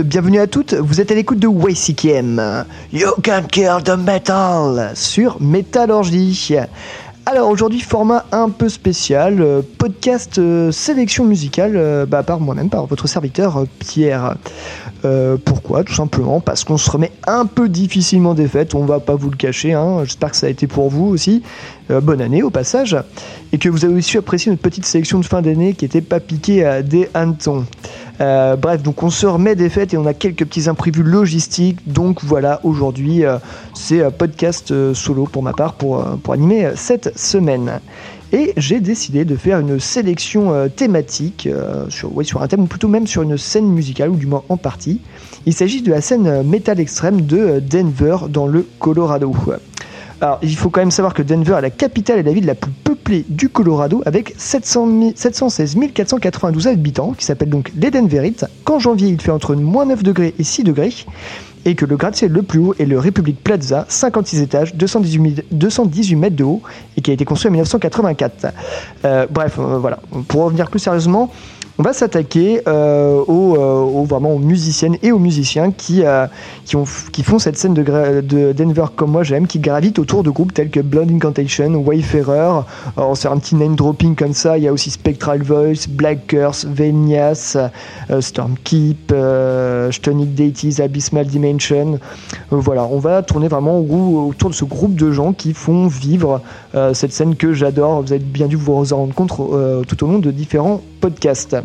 bienvenue à toutes, vous êtes à l'écoute de YCKM, You Can Kill the Metal, sur Métallurgie. Alors aujourd'hui, format un peu spécial, euh, podcast euh, sélection musicale euh, bah, par moi-même, par votre serviteur euh, Pierre. Pourquoi? Tout simplement parce qu'on se remet un peu difficilement des fêtes, on va pas vous le cacher, hein. j'espère que ça a été pour vous aussi. Bonne année au passage, et que vous avez aussi apprécié notre petite sélection de fin d'année qui était pas piquée à des hannetons. Euh, bref, donc on se remet des fêtes et on a quelques petits imprévus logistiques. Donc voilà, aujourd'hui, euh, c'est euh, podcast euh, solo pour ma part pour, pour animer cette semaine. Et j'ai décidé de faire une sélection thématique sur, ouais, sur un thème, ou plutôt même sur une scène musicale, ou du moins en partie. Il s'agit de la scène métal extrême de Denver dans le Colorado. Alors, il faut quand même savoir que Denver est la capitale et la ville la plus peuplée du Colorado avec 700 000 716 492 habitants qui s'appellent donc les Denverites. Qu'en janvier, il fait entre moins 9 degrés et 6 degrés et que le gratte-ciel le plus haut est le Republic Plaza, 56 étages, 218, mi- 218 mètres de haut et qui a été construit en 1984. Euh, bref, euh, voilà. Pour revenir plus sérieusement, on va s'attaquer euh, aux, euh, aux- vraiment aux musiciennes et aux musiciens qui, euh, qui, ont, qui font cette scène de, Denver comme moi j'aime, qui gravitent autour de groupes tels que Blood Incantation, Wayfarer. Alors c'est un petit name dropping comme ça. Il y a aussi Spectral Voice, Black Curse, Venias, euh, Stormkeep, Stonic Deities, Abysmal Dimension. Voilà, on va tourner vraiment au- autour de ce groupe de gens qui font vivre cette scène que j'adore. Vous avez bien dû vous en rendre compte tout au long de différents podcasts.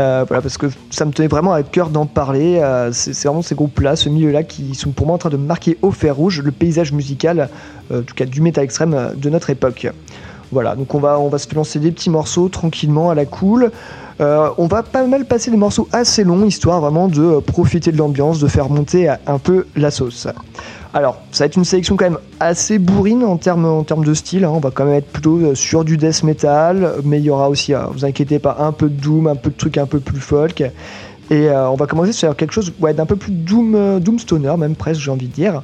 Euh, voilà, parce que ça me tenait vraiment à cœur d'en parler. Euh, c'est vraiment ces groupes-là, ce milieu-là, qui sont pour moi en train de marquer au fer rouge le paysage musical, euh, en tout cas du métal extrême de notre époque. Voilà, donc on va, on va se lancer des petits morceaux tranquillement à la cool. Euh, on va pas mal passer des morceaux assez longs, histoire vraiment de euh, profiter de l'ambiance, de faire monter euh, un peu la sauce. Alors, ça va être une sélection quand même assez bourrine en termes, en de style. hein. On va quand même être plutôt sur du death metal, mais il y aura aussi, euh, vous inquiétez pas, un peu de doom, un peu de trucs un peu plus folk. Et on va commencer sur quelque chose ouais, d'un peu plus doom, doom stoner, même presque, j'ai envie de dire.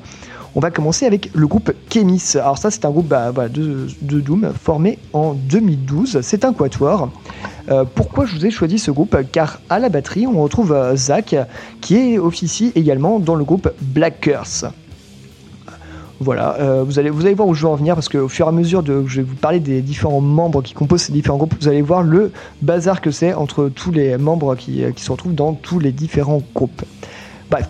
On va commencer avec le groupe Chemis. Alors ça, c'est un groupe bah, de, doom formé en 2012. C'est un quatuor. Euh, pourquoi je vous ai choisi ce groupe? Car à la batterie, on retrouve euh, Zach, qui est officie également dans le groupe Black Curse. Voilà, euh, vous, allez, voir où je veux en venir parce qu'au fur et à mesure de, que je vais vous parler des différents membres qui composent ces différents groupes, vous allez voir le bazar que c'est entre tous les membres qui, qui se retrouvent dans tous les différents groupes. Bref,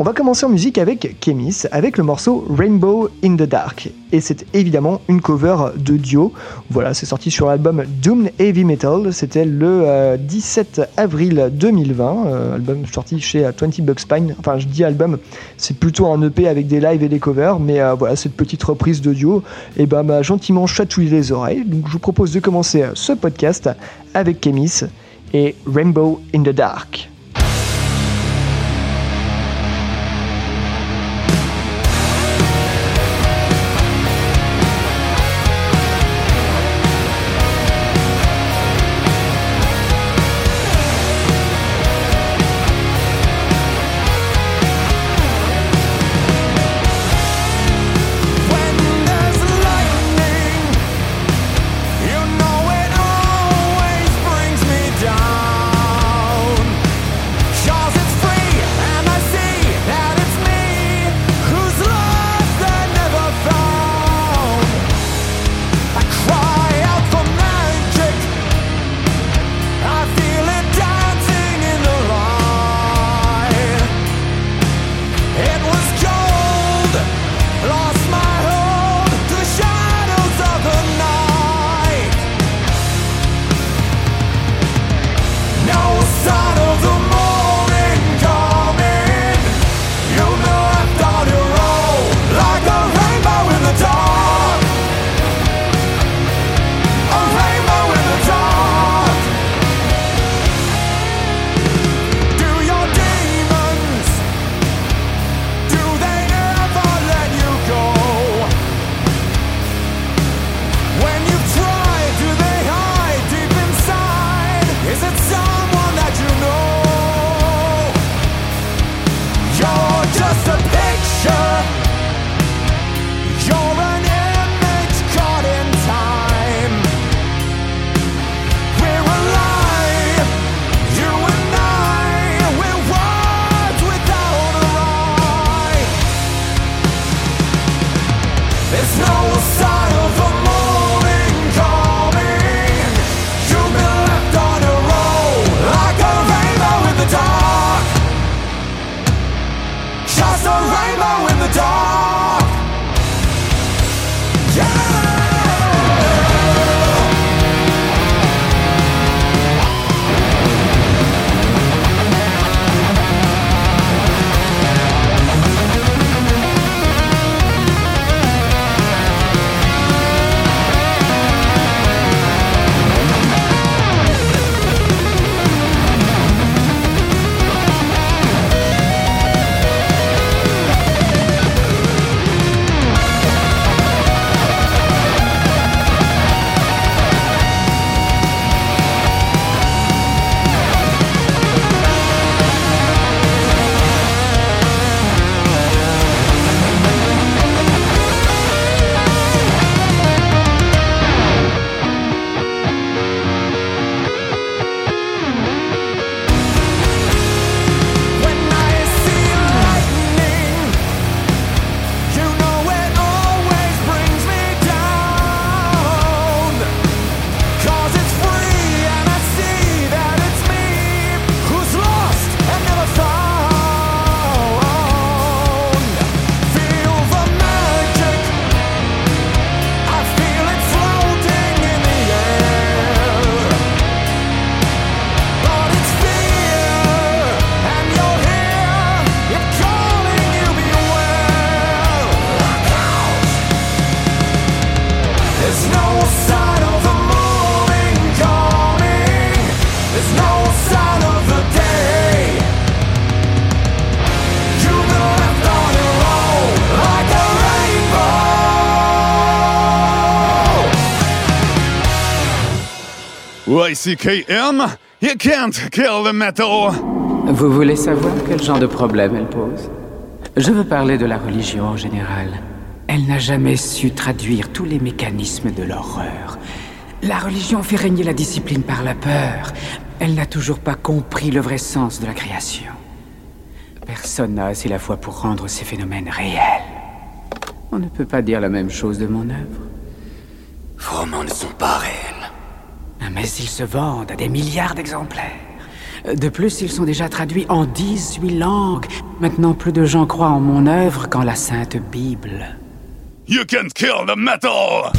on va commencer en musique avec Chemis, avec le morceau Rainbow in the Dark. Et c'est évidemment une cover de Dio. Voilà, c'est sorti sur l'album Doom Heavy Metal. C'était le euh, 17 avril 2020. euh, album sorti chez euh, 20 Bucks Pine. Enfin, je dis album, c'est plutôt un EP avec des lives et des covers. Mais euh, voilà, cette petite reprise de Dio et ben, m'a gentiment chatouillé les oreilles. Donc je vous propose de commencer euh, ce podcast avec Chemis et Rainbow in the Dark. YCKM, you can't kill the metal. Vous voulez savoir quel genre de problème elle pose? Je veux parler de la religion en général. Elle n'a jamais su traduire tous les mécanismes de l'horreur. La religion fait régner la discipline par la peur. Elle n'a toujours pas compris le vrai sens de la création. Personne n'a assez la foi pour rendre ces phénomènes réels. On ne peut pas dire la même chose de mon œuvre. Vos romans ne sont pas réels. Mais ils se vendent à des milliards d'exemplaires. De plus, ils sont déjà traduits en 18 langues. Maintenant, plus de gens croient en mon œuvre qu'en la Sainte Bible. You can't kill the metal.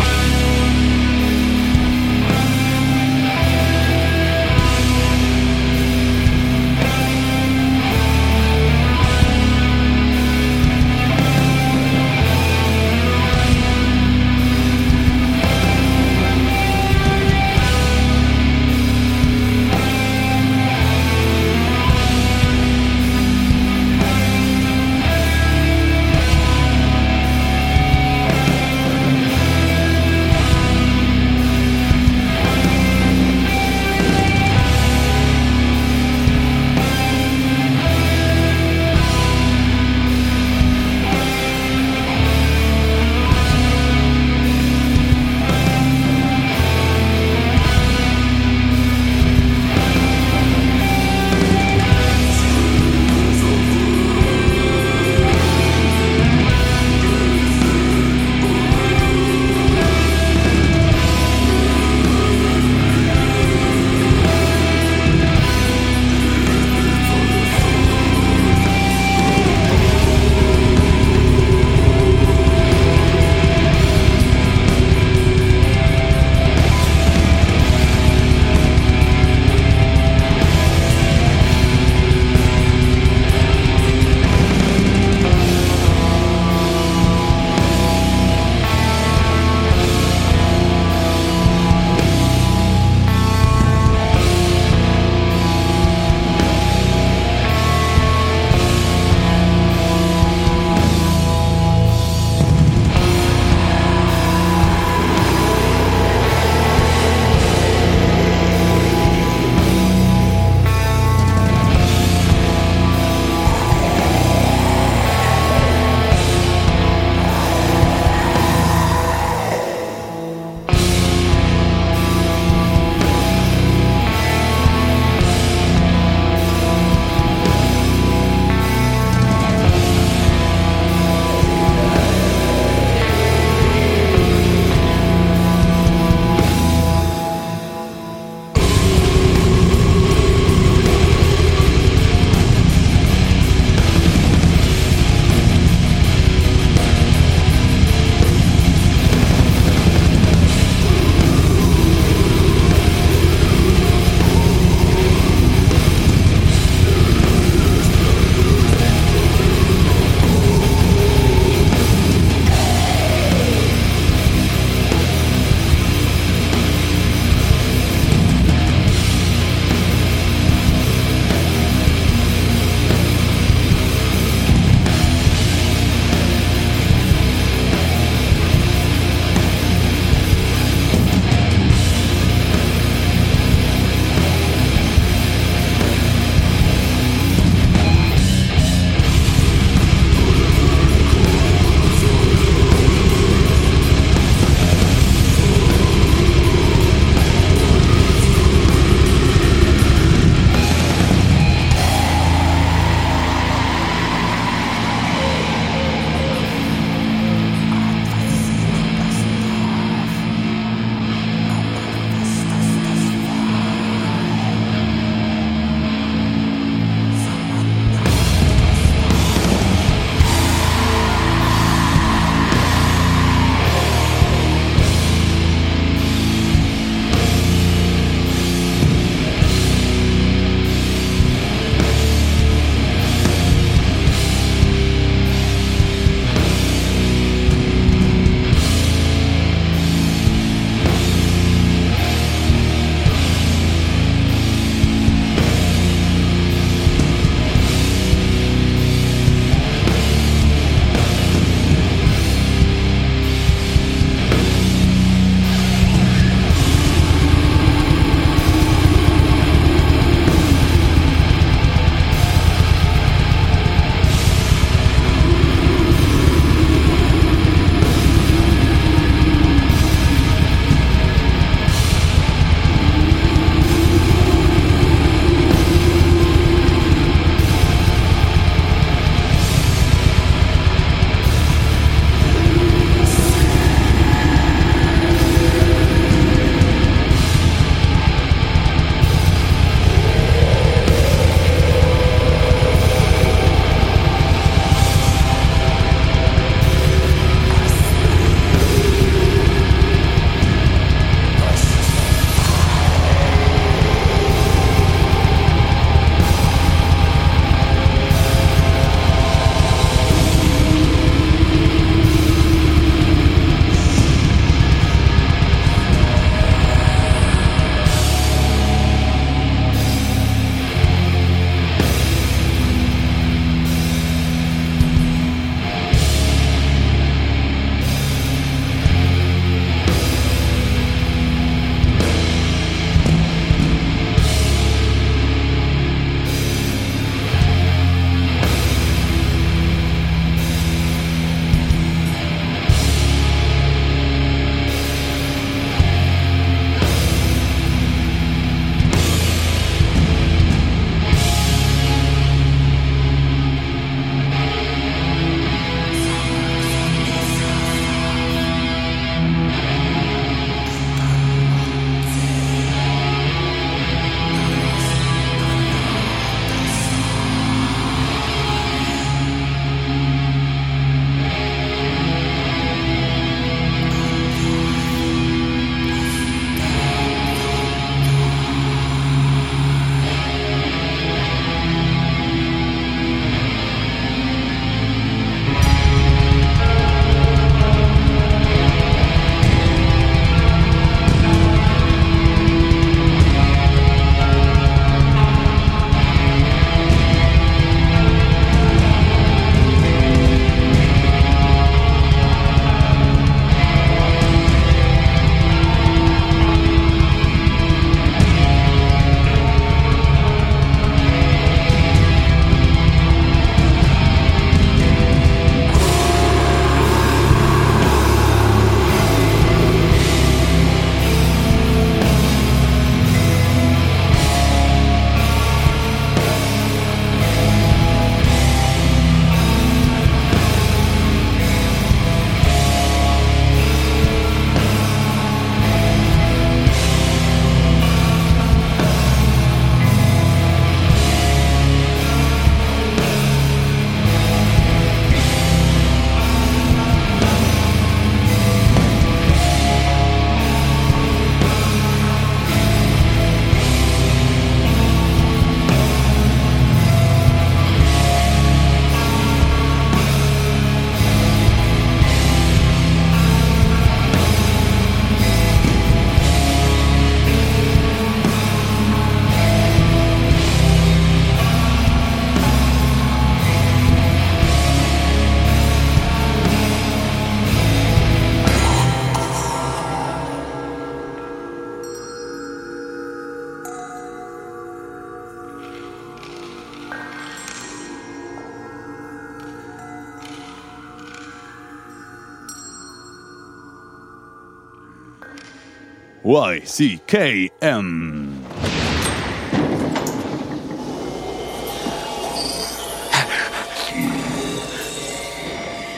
YCKM.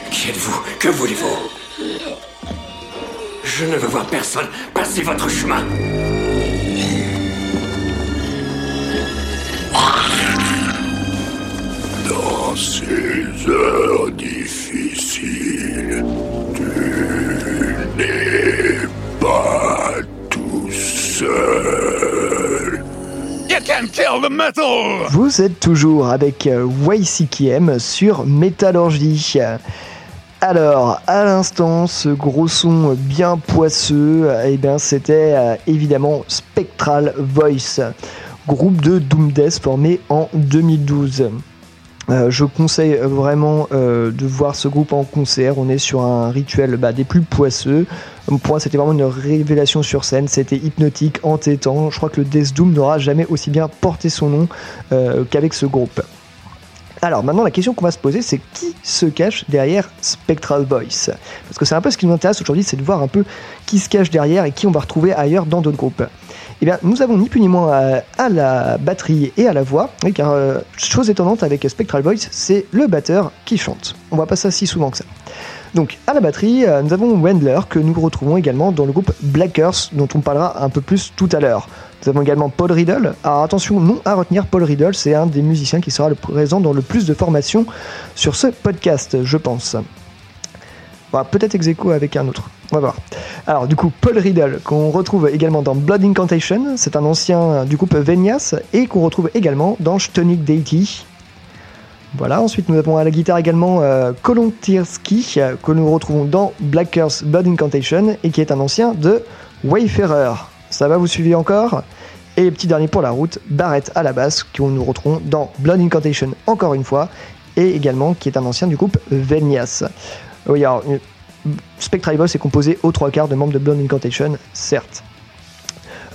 Qui êtes-vous? Que voulez-vous? Je ne veux voir personne. Passez votre chemin. Dans ces heures difficiles, tu n'es Vous êtes toujours avec euh, YCKM sur Métallurgie. Alors, à l'instant, ce gros son bien poisseux, eh bien, c'était euh, évidemment Spectral Voice, groupe de Doom Death formé en 2012. Euh, je conseille vraiment de voir ce groupe en concert. On est sur un rituel bah, des plus poisseux. Pour moi, c'était vraiment une révélation sur scène. C'était hypnotique, entêtant. Je crois que le Death Doom n'aura jamais aussi bien porté son nom euh, qu'avec ce groupe. Alors maintenant, la question qu'on va se poser, c'est qui se cache derrière Spectral Voice Parce que c'est un peu ce qui nous intéresse aujourd'hui, c'est de voir un peu qui se cache derrière et qui on va retrouver ailleurs dans d'autres groupes. Eh bien, nous avons ni plus ni moins à, à la batterie et à la voix, oui, car euh, chose étonnante avec Spectral Voice, c'est le batteur qui chante. On voit pas ça si souvent que ça. Donc, à la batterie, euh, nous avons Wendler, que nous retrouvons également dans le groupe Black Earth, dont on parlera un peu plus tout à l'heure. Nous avons également Paul Riddle. Alors attention, non à retenir, Paul Riddle, c'est un des musiciens qui sera présent dans le plus de formations sur ce podcast, je pense. Peut-être ex avec un autre. On va voir. Alors, du coup, Paul Riddle, qu'on retrouve également dans Blood Incantation, c'est un ancien du groupe Venias, et qu'on retrouve également dans Stonic Deity. Voilà, ensuite nous avons à la guitare également euh, Kolontirski, euh, que nous retrouvons dans Black Earth Blood Incantation, et qui est un ancien de Wayfarer. Ça va, vous suivez encore? Et petit dernier pour la route, Barrett à la basse, que nous retrouvons dans Blood Incantation encore une fois, et également qui est un ancien du groupe Venias. Oui, alors, euh, Spectral Voice est composé aux trois quarts de membres de Blood Incantation, certes.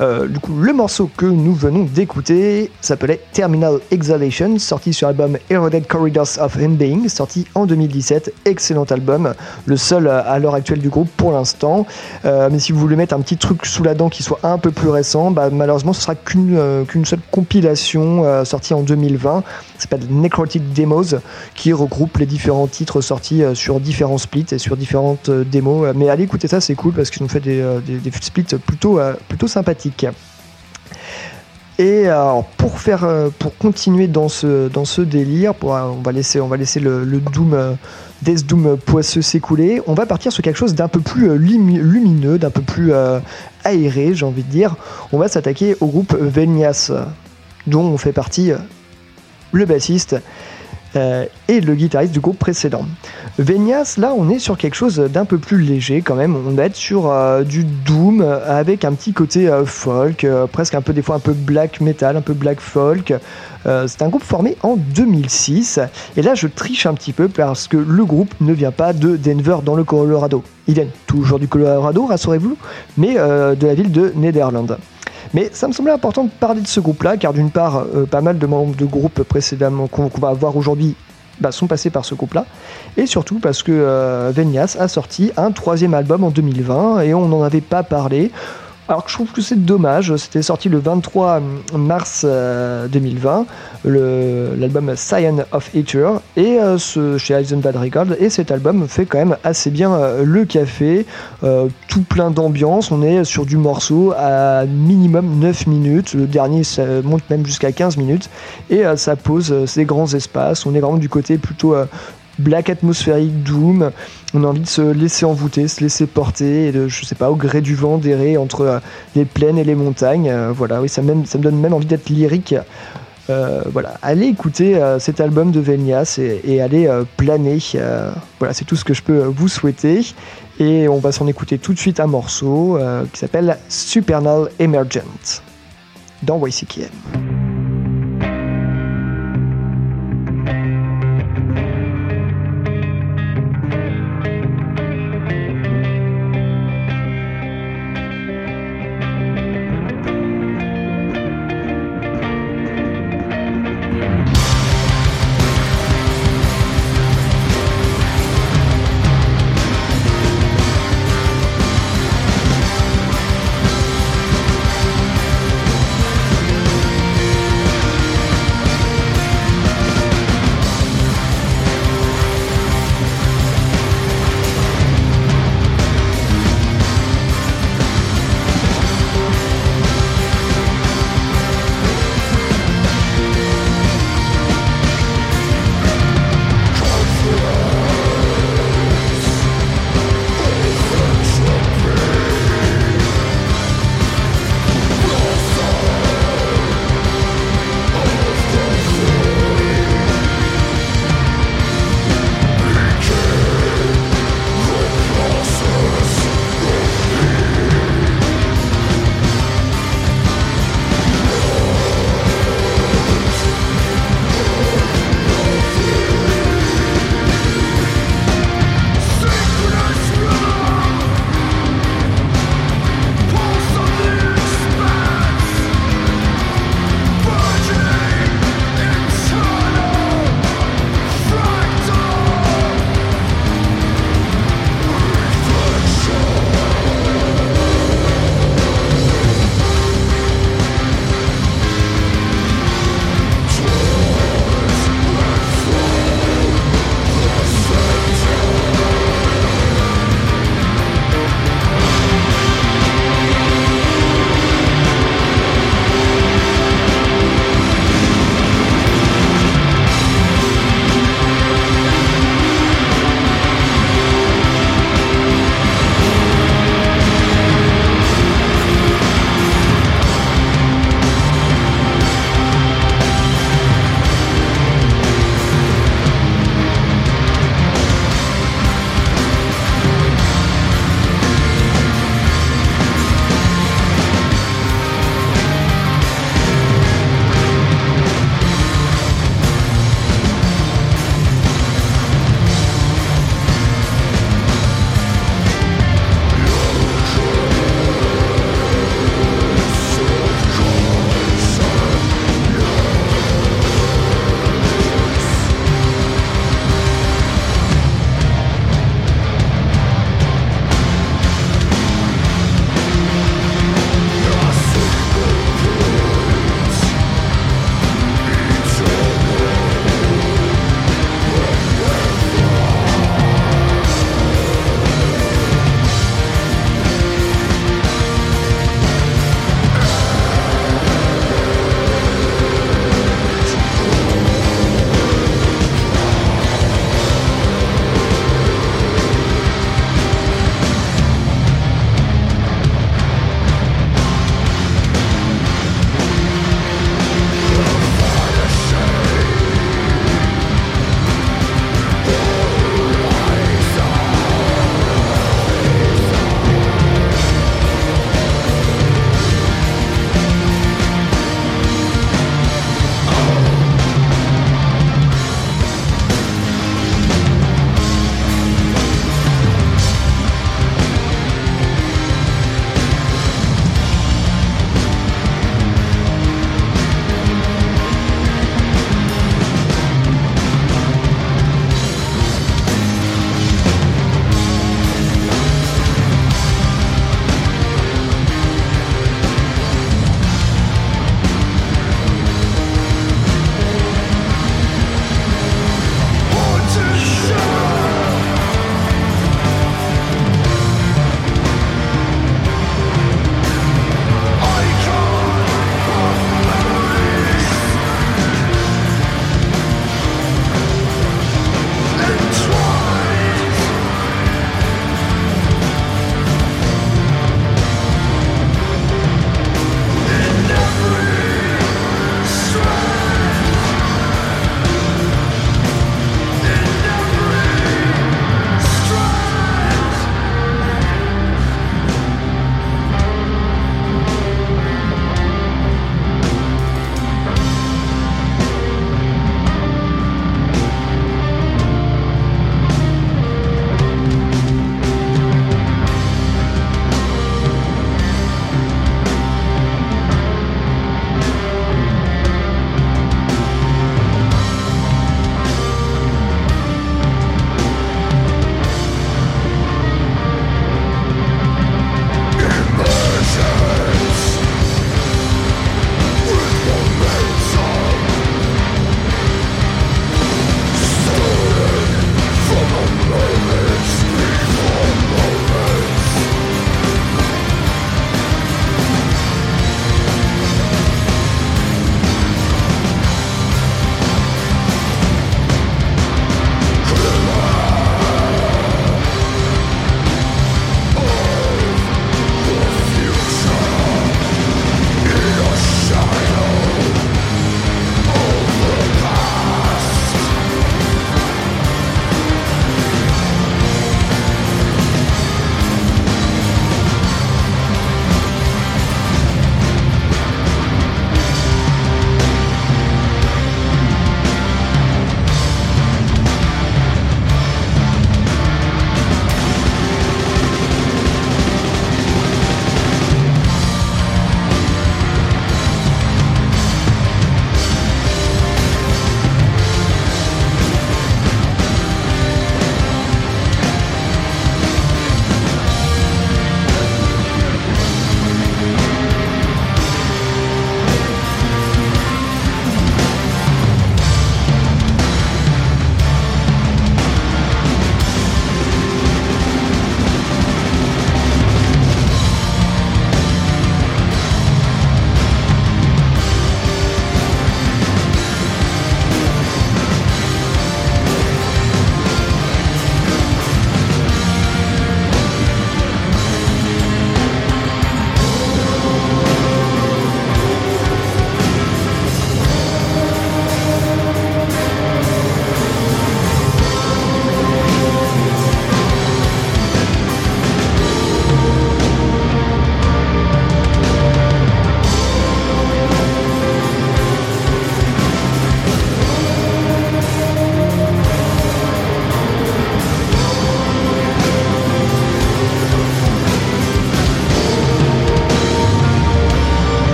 Euh, du coup, le morceau que nous venons d'écouter s'appelait Terminal Exhalation, sorti sur l'album Eroded Corridors of Unbeing, sorti en 2017. Excellent album, le seul euh, à l'heure actuelle du groupe pour l'instant. Euh, mais si vous voulez mettre un petit truc sous la dent qui soit un peu plus récent, bah, malheureusement, ce sera qu'une seule compilation sortie en 2020. Ça s'appelle Necrotic Demos, qui regroupe les différents titres sortis sur différents splits et sur différentes démos. Mais allez écouter ça, c'est cool parce qu'ils ont fait des, splits plutôt sympathiques. Et alors, pour faire, euh, pour continuer dans ce, dans ce délire, euh, on va laisser, on va laisser le, Doom, euh, Death Doom poisseux s'écouler. On va partir sur quelque chose d'un peu plus lumi- lumineux, d'un peu plus aéré, j'ai envie de dire. On va s'attaquer au groupe Venias, dont on fait partie le bassiste euh, et le guitariste du groupe précédent. Venias, là, on est sur quelque chose d'un peu plus léger quand même. On va être sur euh, du doom euh, avec un petit côté folk, presque un peu des fois un peu black metal, un peu black folk. C'est un groupe formé en 2006. Et là, je triche un petit peu parce que le groupe ne vient pas de Denver dans le Colorado. Il vient toujours du Colorado, rassurez-vous, mais de la ville de Netherlands. Mais ça me semblait important de parler de ce groupe-là, car d'une part, euh, pas mal de membres de groupes précédemment qu'on va voir aujourd'hui bah, sont passés par ce groupe-là, et surtout parce que euh, Venias a sorti un troisième album en 2020, et on n'en avait pas parlé. Alors que je trouve que c'est dommage, c'était sorti le 23 mars euh, 2020, le- l'album Scion of Nature, et euh, chez Eisenbad Records, et cet album fait quand même assez bien euh, le café, euh, tout plein d'ambiance, on est sur du morceau à minimum 9 minutes, le dernier monte même jusqu'à 15 minutes, et euh, ça pose euh, ces grands espaces, on est vraiment du côté plutôt... black atmosphérique, doom. On a envie de se laisser envoûter, se laisser porter, et de, je sais pas, au gré du vent, d'errer entre euh, les plaines et les montagnes. Euh, voilà, oui, ça, même, ça me donne même envie d'être lyrique. Euh, voilà, allez écouter cet album de Venias et, allez planer. Voilà, c'est tout ce que je peux vous souhaiter. Et on va s'en écouter tout de suite un morceau qui s'appelle Supernal Emergent dans YCKM.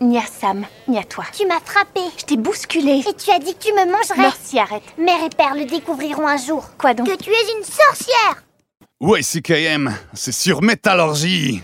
Ni à Sam, ni à toi. Tu m'as frappé. Je t'ai bousculé. Et tu as dit que tu me mangerais. Merci, arrête. Mère et père le découvriront un jour. Quoi donc? Que tu es une sorcière. YCKM, c'est sur Métallurgie.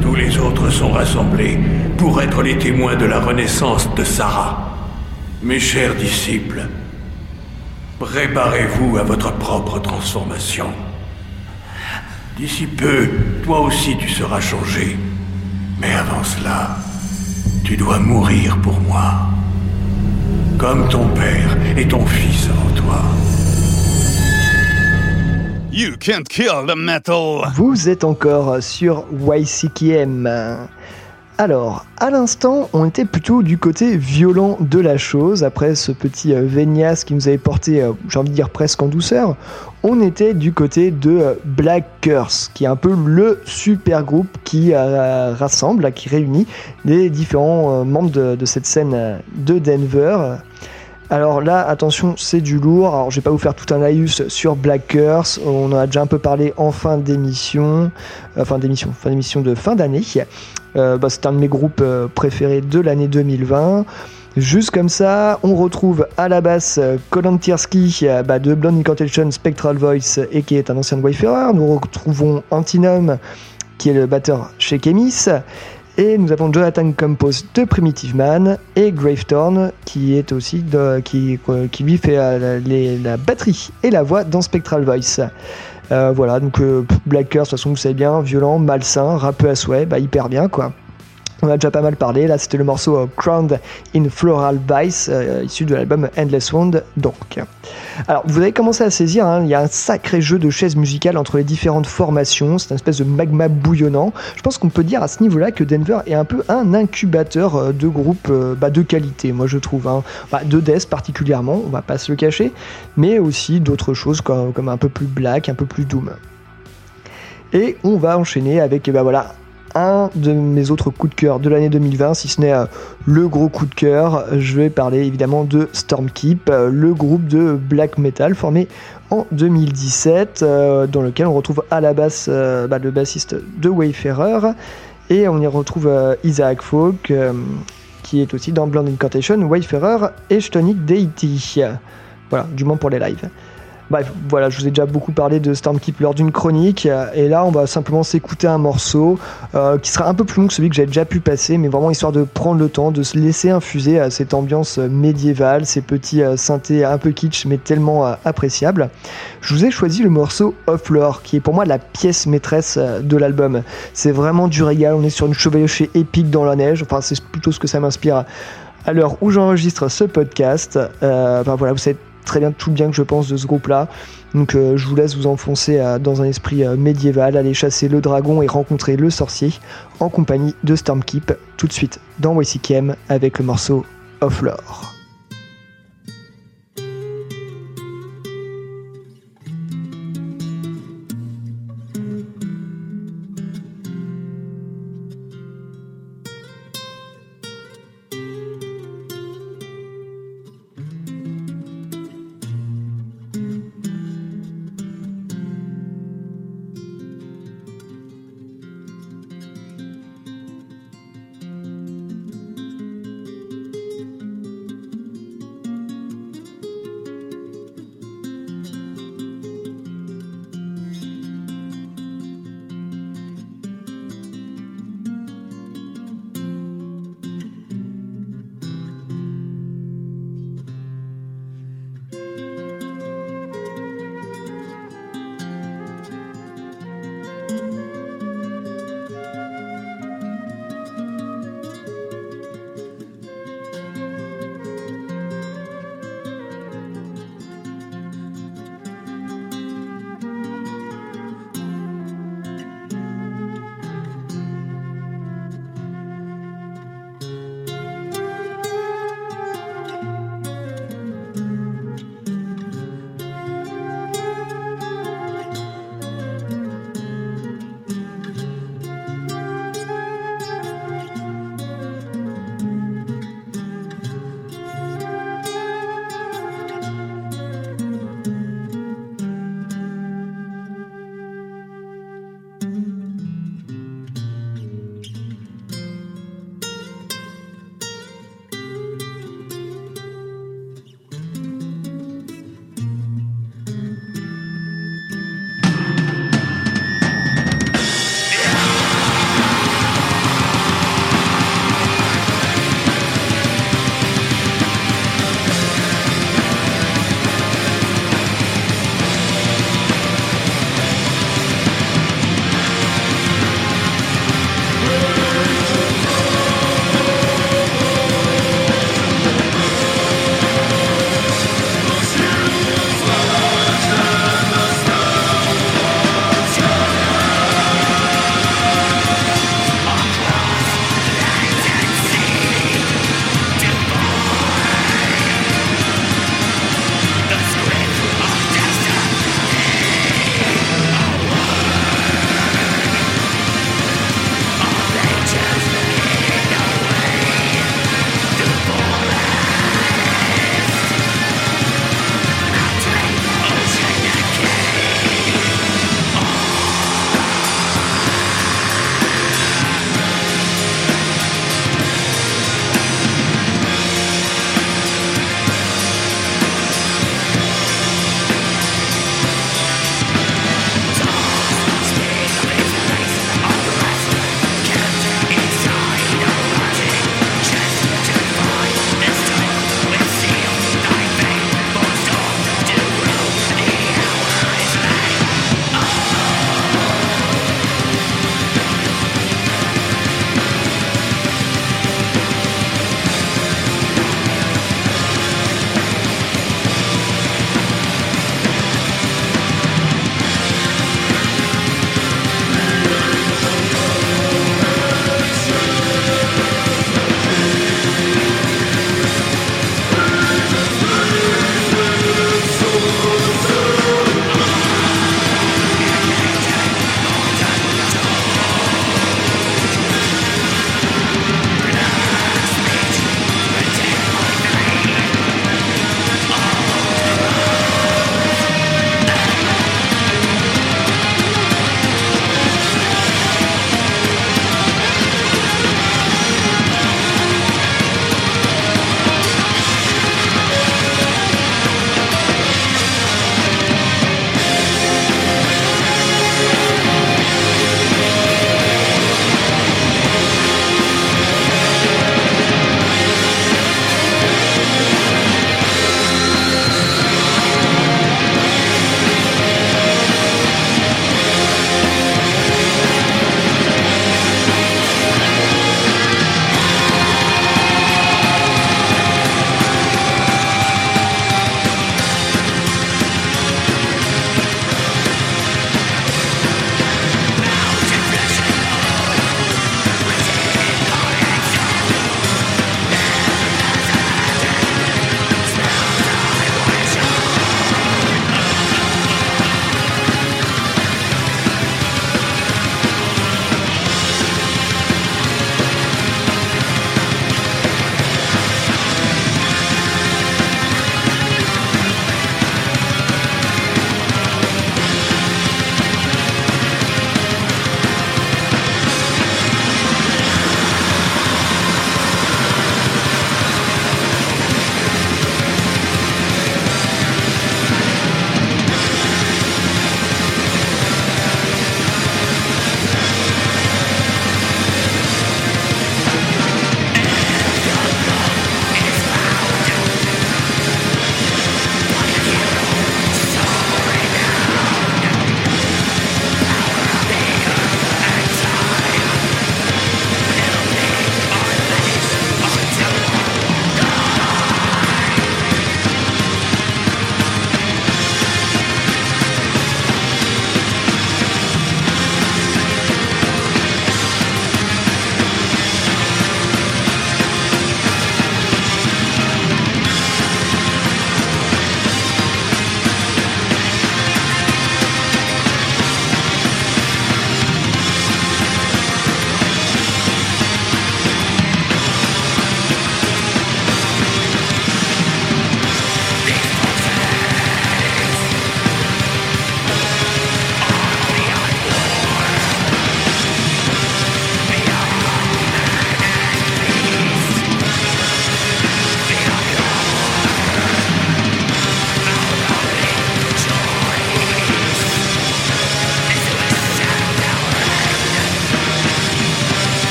Tous les autres sont rassemblés pour être les témoins de la renaissance de Sarah. Mes chers disciples, préparez-vous à votre propre transformation. D'ici peu, toi aussi tu seras changé. Mais avant cela, tu dois mourir pour moi. Comme ton père et ton fils avant toi. You can't kill the metal. Vous êtes encore sur YCKM. Alors, à l'instant, on était plutôt du côté violent de la chose, après ce petit euh, Vénias qui nous avait porté, euh, j'ai envie de dire presque en douceur, on était du côté de euh, Black Curse, qui est un peu le super groupe qui rassemble, qui réunit les différents membres de, cette scène de Denver. Alors là, attention, c'est du lourd. Alors, je vais pas vous faire tout un laïus sur Black Curse. On en a déjà un peu parlé en fin d'émission, euh, fin d'émission, fin d'émission de fin d'année. Euh, bah, c'est un de mes groupes euh, préférés de l'année 2020. Juste comme ça, on retrouve à la basse euh, Colin Tiersky euh, bah, de Blonde Incantation Spectral Voice et qui est un ancien Wayfarer. Nous retrouvons Antinum qui est le batteur chez Chemis. Et nous avons Jonathan Compose de Primitive Man et Gravetorn qui est aussi de, qui, lui fait euh, la, batterie et la voix dans Spectral Voice. Euh, voilà, donc euh, de toute façon vous savez bien, violent, malsain, rappeux à souhait, bah hyper bien quoi. On a déjà pas mal parlé, là c'était le morceau euh, Crowned in Floral Vice, euh, issu de l'album Endless Wound donc. Alors vous avez commencé à saisir, hein, il y a un sacré jeu de chaises musicales entre les différentes formations, c'est une espèce de magma bouillonnant. Je pense qu'on peut dire à ce niveau-là que Denver est un peu un incubateur euh, de groupes bah, de qualité, moi je trouve, hein. Bah, de death particulièrement, on va pas se le cacher, mais aussi d'autres choses comme, comme un peu plus black, un peu plus doom. Et on va enchaîner avec bah, voilà, un de mes autres coups de cœur de l'année 2020, si ce n'est euh, le gros coup de cœur. Je vais parler évidemment de Stormkeep, euh, le groupe de black metal formé en 2017, euh, dans lequel on retrouve à la basse bah, le bassiste de Wayfarer, et on y retrouve Isaac Falk, qui est aussi dans Blonde Incantation, Wayfarer et Stonic Deity. Voilà, du moins pour les lives. Bref, voilà, je vous ai déjà beaucoup parlé de Stormkeep lors d'une chronique, et là on va simplement s'écouter un morceau euh, qui sera un peu plus long que celui que j'avais déjà pu passer, mais vraiment histoire de prendre le temps, de se laisser infuser à cette ambiance euh, médiévale, ces petits euh, synthés un peu kitsch, mais tellement appréciables. Je vous ai choisi le morceau Off Lore, qui est pour moi la pièce maîtresse de l'album. C'est vraiment du régal, on est sur une chevauchée épique dans la neige, enfin c'est plutôt ce que ça m'inspire à l'heure où j'enregistre ce podcast. Euh, enfin voilà, vous savez très bien tout bien que je pense de ce groupe-là. Donc euh, je vous laisse vous enfoncer euh, dans un esprit euh, médiéval, aller chasser le dragon et rencontrer le sorcier en compagnie de Stormkeep tout de suite dans YCKM avec le morceau Off Lore.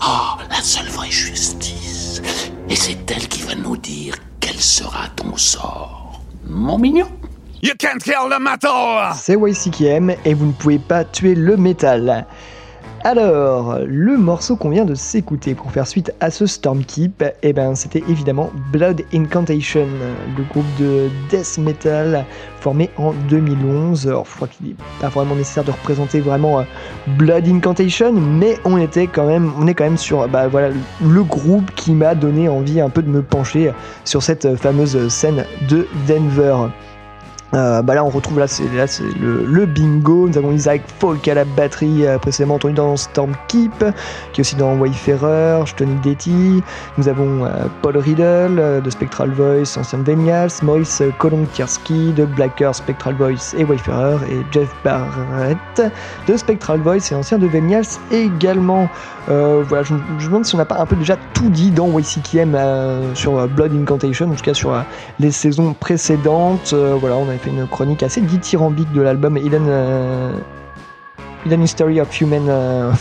Ah, la seule vraie justice. Et c'est elle qui va nous dire quel sera ton sort. Mon mignon. You can't kill the metal! C'est YC qui aime et vous ne pouvez pas tuer le métal. Alors, le morceau qu'on vient de s'écouter pour faire suite à ce Stormkeep, eh ben, c'était évidemment Blood Incantation, le groupe de death metal formé en 2011. Alors, je crois qu'il n'est pas vraiment nécessaire de représenter vraiment euh, Blood Incantation, mais on était quand même, on est quand même sur, bah le groupe qui m'a donné envie un peu de me pencher sur cette fameuse scène de Denver. Euh, bah là on retrouve là c'est le, le bingo. Nous avons Isaac Falk à la batterie euh, précédemment entendu dans Stormkeep qui est aussi dans Wayfarer Tonic Detty nous avons euh, Paul Riddle euh, de Spectral Voice ancien Venials Maurice Kolonkierski de Blacker Spectral Voice et Wayfarer et Jeff Barrett de Spectral Voice et ancien de Venials également. Voilà je, me demande si on n'a pas un peu déjà tout dit dans YCKM sur Blood Incantation en tout cas sur les saisons précédentes. Voilà fait une chronique assez dithyrambique de l'album Hidden, euh, History of Human, euh,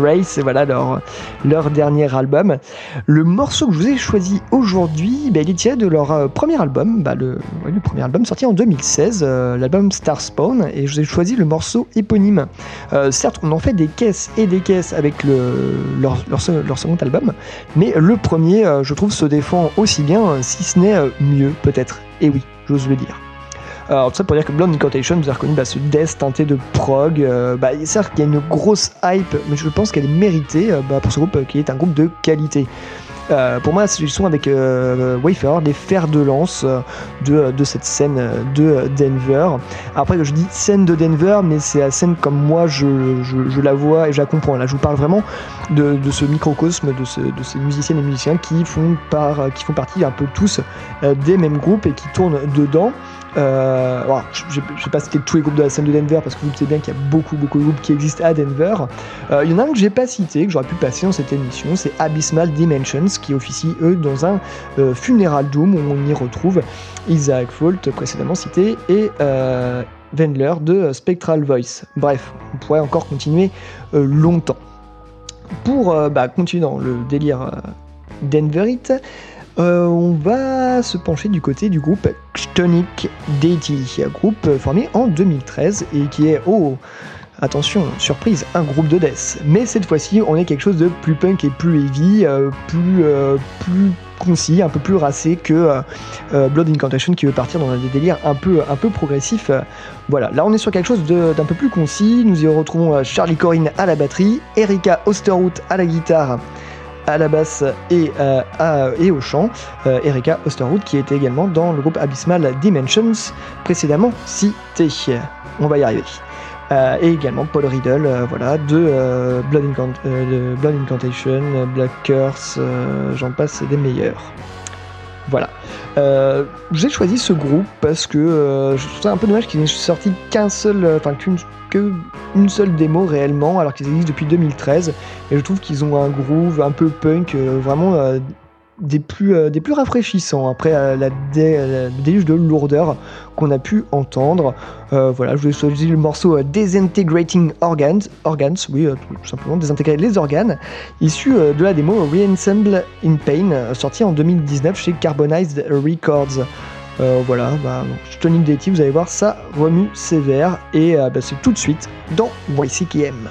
Race, voilà leur, leur dernier album. Le morceau que je vous ai choisi aujourd'hui, bah, il est tiré de leur euh, premier album, bah, le, premier album sorti en 2016, euh, l'album Star Spawn, et je vous ai choisi le morceau éponyme. Certes, on en fait des caisses et des caisses avec le, leur, leur, se- leur second album, mais le premier, je trouve, se défend aussi bien, si ce n'est mieux, peut-être. Et oui, j'ose le dire. Alors, tout ça pour dire que Blonde Incantation, vous avez reconnu bah, ce death teinté de prog. euh, bah, certes qu'il y a une grosse hype, mais je pense qu'elle est méritée euh, bah, pour ce groupe euh, qui est un groupe de qualité. Euh, pour moi, ils sont avec euh, Wayfarer les fers de lance euh, de, de cette scène euh, de Denver. Après, je dis scène de Denver, mais c'est la scène comme moi je, je- la vois et je la comprends. Là, je vous parle vraiment de, de ce microcosme, de, de ces musiciennes et musiciens qui font, par, qui font partie un peu tous euh, des mêmes groupes et qui tournent dedans. Euh, je je vais pas citer tous les groupes de la scène de Denver parce que vous savez bien qu'il y a beaucoup beaucoup de groupes qui existent à Denver. Euh, Il y en a un que j'ai pas cité, que j'aurais pu passer dans cette émission, c'est Abyssal Dimensions qui officie eux dans un euh, Funeral Doom où on y retrouve Isaac Fault précédemment cité et euh, Wendler de Spectral Voice. Bref, on pourrait encore continuer longtemps. Pour bah, continuer dans le délire Denverite, euh, on va se pencher du côté du groupe Tonic Deity, un groupe formé en 2013 et qui est, oh, attention, surprise, un groupe de death. Mais cette fois-ci, on est quelque chose de plus punk et plus heavy, euh, plus, euh, plus concis, un peu plus racé que Blood Incantation qui veut partir dans des délires un peu, un peu progressifs. Euh, voilà, là on est sur quelque chose d'un peu plus concis. Nous y retrouvons Charlie Corinne à la batterie, Erika Osterhout à la guitare à la basse et, euh, au chant, euh, Erika Osterhout qui était également dans le groupe Abyssal Dimensions précédemment cité. On va y arriver. Euh, et également Paul Riddle, voilà, de, Blood, de Blood Incantation, Black Curse, j'en passe des meilleurs. Voilà. Euh, J'ai choisi ce groupe parce que euh, je trouve ça un peu dommage qu'ils n'aient sorti qu'un seul, euh, enfin qu'une seule démo réellement, alors qu'ils existent depuis 2013. Et je trouve qu'ils ont un groove un peu punk, vraiment des, plus, euh, des plus rafraîchissants après euh, la, dé, la déluge de lourdeur qu'on a pu entendre. Euh, voilà, je vous ai choisi le morceau euh, Disintegrating Organs, organs oui, euh, tout simplement désintégrer les organes, issu euh, de la démo Reassemble in Pain, euh, sorti en 2019 chez Carbonized Records. Euh, voilà, bah, Tonic Deity, vous allez voir, ça remue sévère et euh, bah, c'est tout de suite dans YCKM.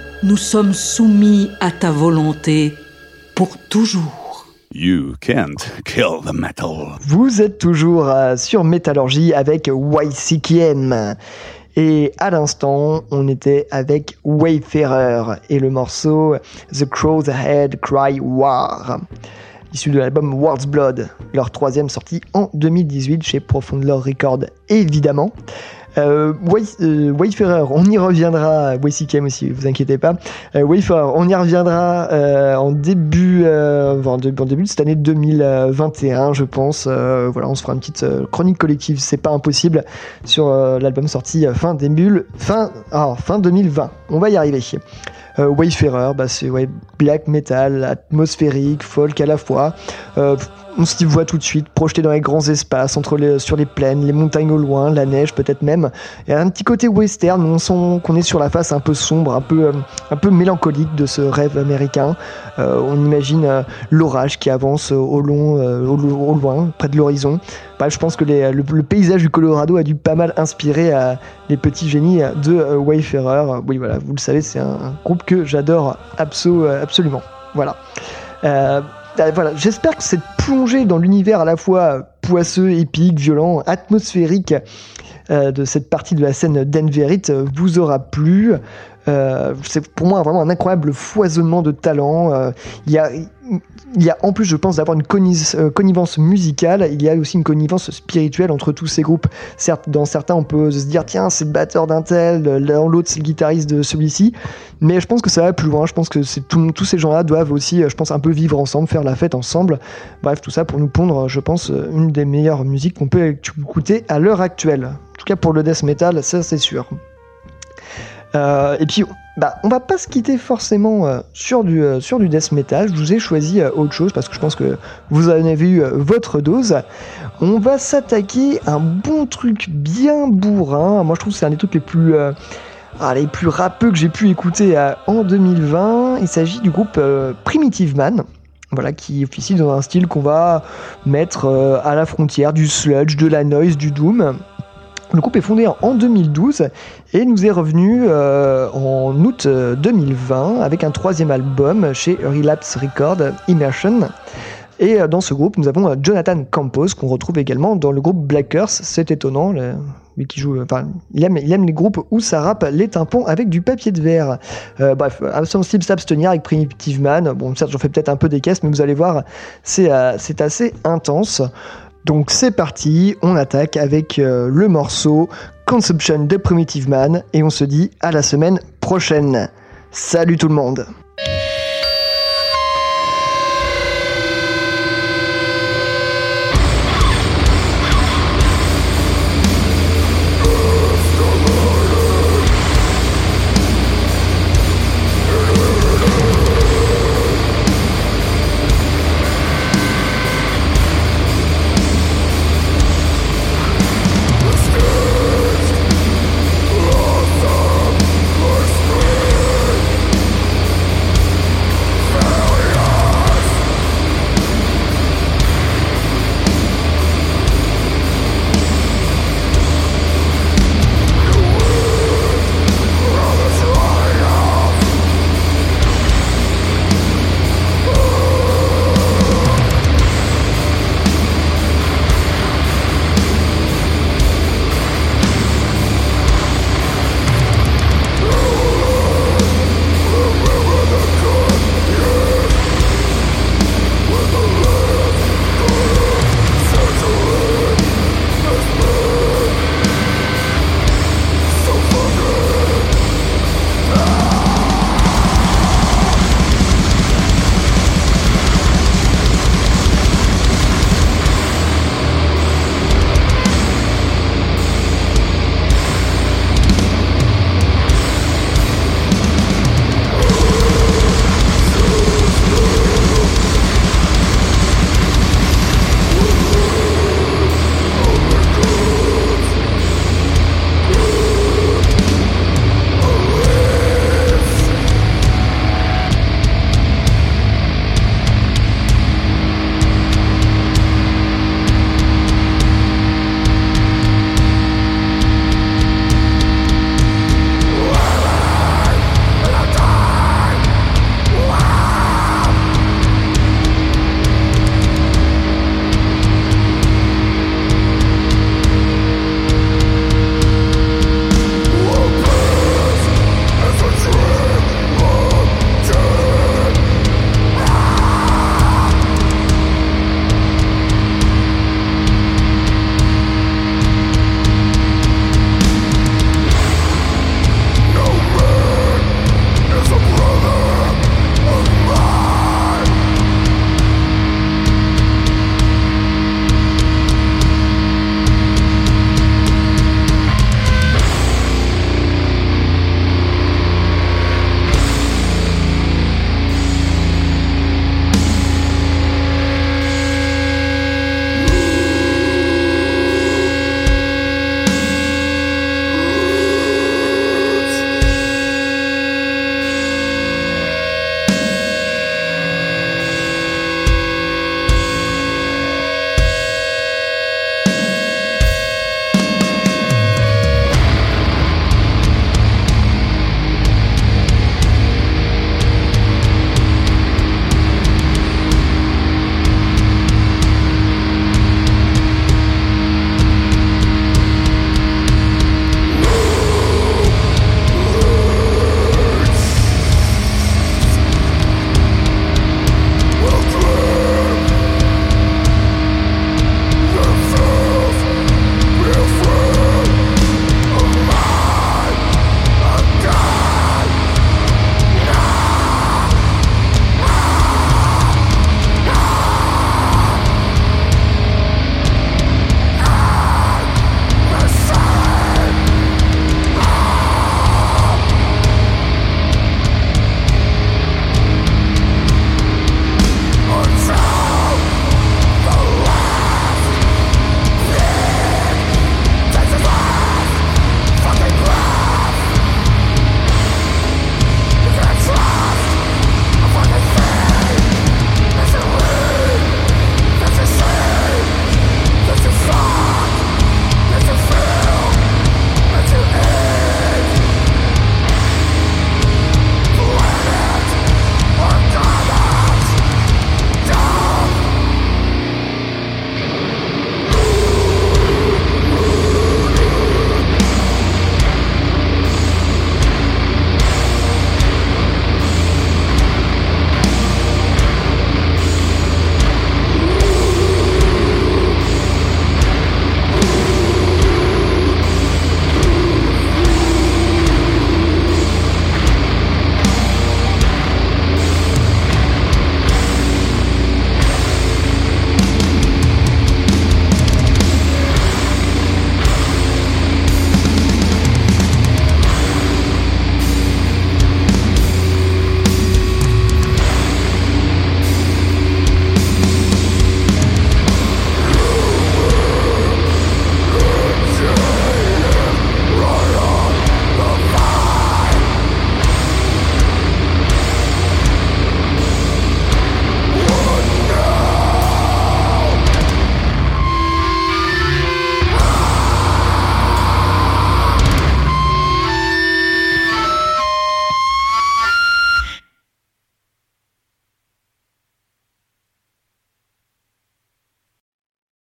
nous sommes soumis à ta volonté pour toujours. You can't kill the metal. Vous êtes toujours euh, sur Métallurgie avec YCKM. Et à l'instant, on était avec Wayfarer et le morceau The Crow's Head Cry War, issu de l'album World's Blood, leur troisième sortie en 2018 chez Profound Lore Record, évidemment. Euh, euh, Wayfarer, on y reviendra, aussi, vous inquiétez pas. Euh, Wayfarer, on y reviendra en début, en début, en début de cette année 2021, je pense. Voilà, on se fera une petite chronique collective, c'est pas impossible, sur l'album sorti fin début, fin, ah, fin 2020. On va y arriver. Euh, Wayfarer, bah, c'est ouais, black metal, atmosphérique, folk à la fois. Euh, on s'y voit tout de suite, projeté dans les grands espaces, entre les, sur les plaines, les montagnes au loin, la neige peut-être même. A un petit côté western, on sent qu'on est sur la face un peu sombre, un peu, euh, un peu mélancolique de ce rêve américain. Euh, on imagine euh, l'orage qui avance au, long, euh, au loin, près de l'horizon. Bah, je pense que le, paysage du Colorado a dû pas mal inspirer euh, les petits génies de euh, Wayfarer. Oui, voilà, vous le savez, c'est un, groupe que j'adore euh, absolument. Voilà. Euh, voilà, j'espère que cette plongée dans l'univers à la fois poisseux, épique, violent, atmosphérique de cette partie de la scène d'Enverit euh, vous aura plu. Euh, c'est pour moi vraiment un incroyable foisonnement de talents. Euh, il y a il y a en plus, je pense, d'avoir une euh, connivence musicale, il y a aussi une connivence spirituelle entre tous ces groupes. Certes, dans certains, on peut se dire, tiens, c'est le batteur d'un tel, dans l'autre, c'est le guitariste de celui-ci. Mais je pense que ça va plus loin. Je pense que tous ces gens-là doivent aussi, je pense, un peu vivre ensemble, faire la fête ensemble. Bref, tout ça pour nous pondre, je pense, une des meilleures musiques qu'on peut écouter à l'heure actuelle. En tout cas, pour le death metal, ça, c'est sûr. Euh, et puis, bah, on va pas se quitter forcément euh, sur, du, euh, sur death metal. Je vous ai choisi autre chose parce que je pense que vous en avez eu votre dose. On va s'attaquer à un bon truc bien bourrin. Moi, je trouve que c'est un des trucs les plus, ah, les plus rappeux que j'ai pu écouter en 2020. Il s'agit du groupe Primitive Man. Voilà, qui officie dans un style qu'on va mettre à la frontière du sludge, de la noise, du doom. Le groupe est fondé en- en 2012 et nous est revenu euh, en août euh, 2020 avec un troisième album chez Relapse Record, Immersion. Et euh, dans ce groupe, nous avons euh, Jonathan Campos qu'on retrouve également dans le groupe Black Earth. C'est étonnant, qui joue, enfin, il aime, les groupes où ça rappe les tympans avec du papier de verre. Euh, bref, insensible s'abstenir avec Primitive Man. Bon, certes, j'en fais peut-être un peu des caisses, mais vous allez voir, euh, c'est assez intense. Donc c'est parti, on attaque avec euh, le morceau Consumption de Primitive Man et on se dit à la semaine prochaine. Salut tout le monde